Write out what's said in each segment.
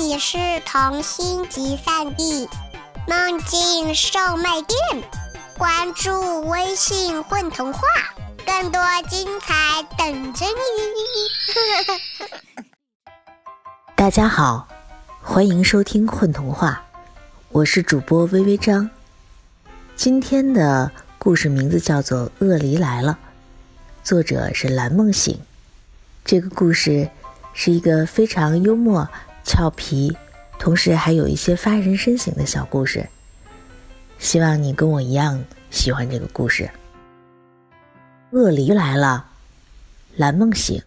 你是童心集散地，梦境售卖店。关注微信“混童话”，更多精彩等着你。大家好，欢迎收听《混童话》，我是主播微微张。今天的故事名字叫做《鳄梨来了》，作者是蓝梦醒。这个故事是一个非常幽默、俏皮，同时还有一些发人深省的小故事。希望你跟我一样喜欢这个故事。鳄梨来了，蓝梦醒。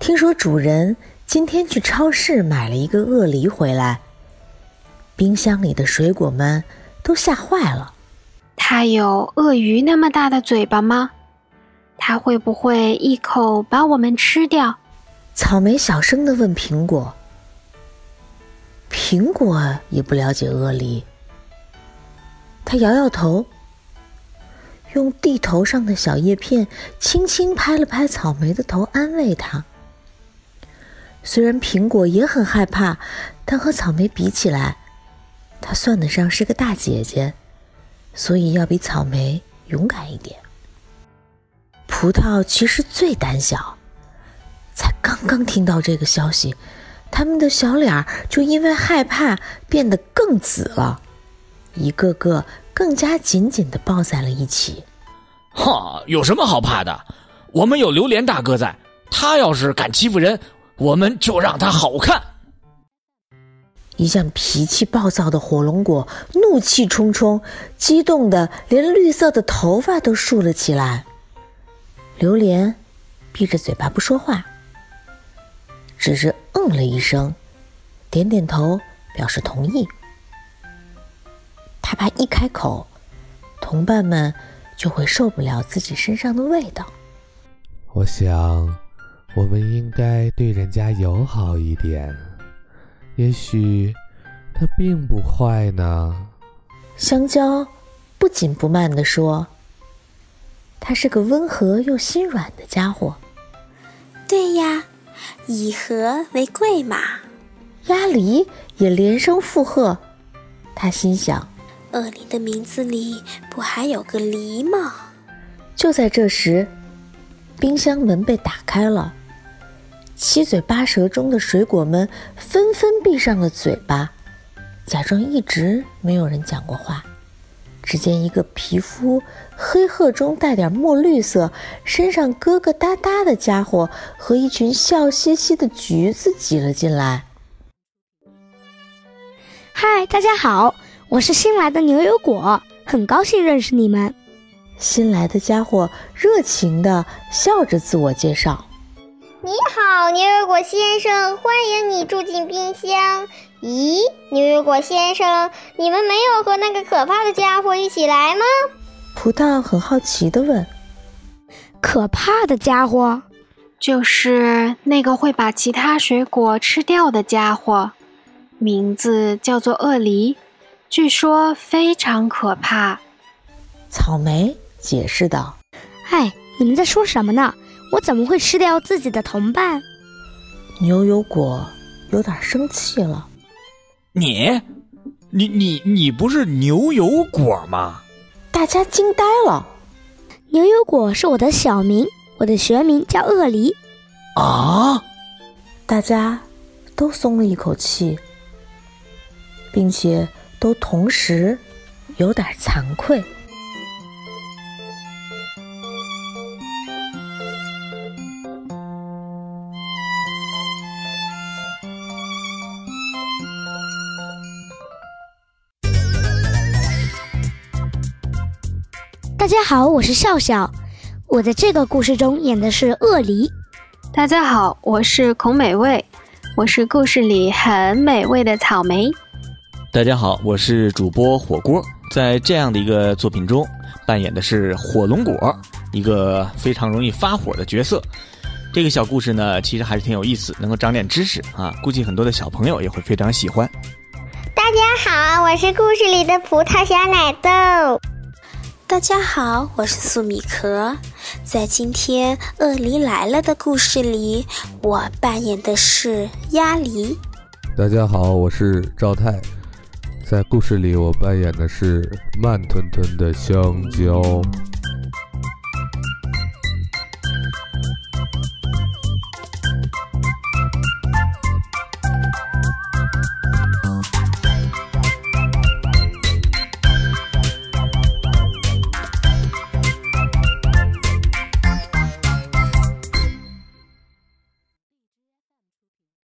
听说主人今天去超市买了一个鳄梨回来，冰箱里的水果们都吓坏了。它有鳄鱼那么大的嘴巴吗？它会不会一口把我们吃掉？草莓小声的问苹果。苹果也不了解鳄梨，他摇摇头，用地头上的小叶片轻轻拍了拍草莓的头，安慰他。虽然苹果也很害怕，但和草莓比起来，它算得上是个大姐姐，所以要比草莓勇敢一点。葡萄其实最胆小，才刚刚听到这个消息，他们的小脸儿就因为害怕变得更紫了，一个个更加紧紧的抱在了一起。哈，有什么好怕的？我们有榴莲大哥在，他要是敢欺负人。我们就让他好看。一向脾气暴躁的火龙果怒气冲冲，激动的连绿色的头发都竖了起来。榴莲闭着嘴巴不说话，只是嗯了一声，点点头表示同意。他怕一开口，同伴们就会受不了自己身上的味道。我想。我们应该对人家友好一点，也许他并不坏呢。香蕉不紧不慢地说：“他是个温和又心软的家伙。”对呀，以和为贵嘛。鸭梨也连声附和。他心想：“鳄梨的名字里不还有个梨吗？”就在这时，冰箱门被打开了。七嘴八舌中的水果们纷纷闭上了嘴巴，假装一直没有人讲过话。只见一个皮肤黑褐中带点墨绿色、身上疙疙瘩瘩的家伙和一群笑嘻嘻的橘子挤了进来。嗨，大家好，我是新来的牛油果，很高兴认识你们。新来的家伙热情地笑着自我介绍。你好，牛油果先生，欢迎你住进冰箱。咦，牛油果先生，你们没有和那个可怕的家伙一起来吗？葡萄很好奇地问。可怕的家伙，就是那个会把其他水果吃掉的家伙，名字叫做鳄梨，据说非常可怕。草莓解释道：“哎，你们在说什么呢？”我怎么会吃掉自己的同伴？牛油果有点生气了。你，你，你，你不是牛油果吗？大家惊呆了。牛油果是我的小名，我的学名叫鳄梨。啊！大家都松了一口气，并且都同时有点惭愧。大家好，我是笑笑，我在这个故事中演的是鳄梨。大家好，我是孔美味，我是故事里很美味的草莓。大家好，我是主播火锅，在这样的一个作品中扮演的是火龙果，一个非常容易发火的角色。这个小故事呢，其实还是挺有意思，能够长点知识啊，估计很多的小朋友也会非常喜欢。大家好，我是故事里的葡萄小奶豆。大家好，我是素米壳，在今天鳄梨来了的故事里，我扮演的是鸭梨。大家好，我是赵太，在故事里我扮演的是慢吞吞的香蕉。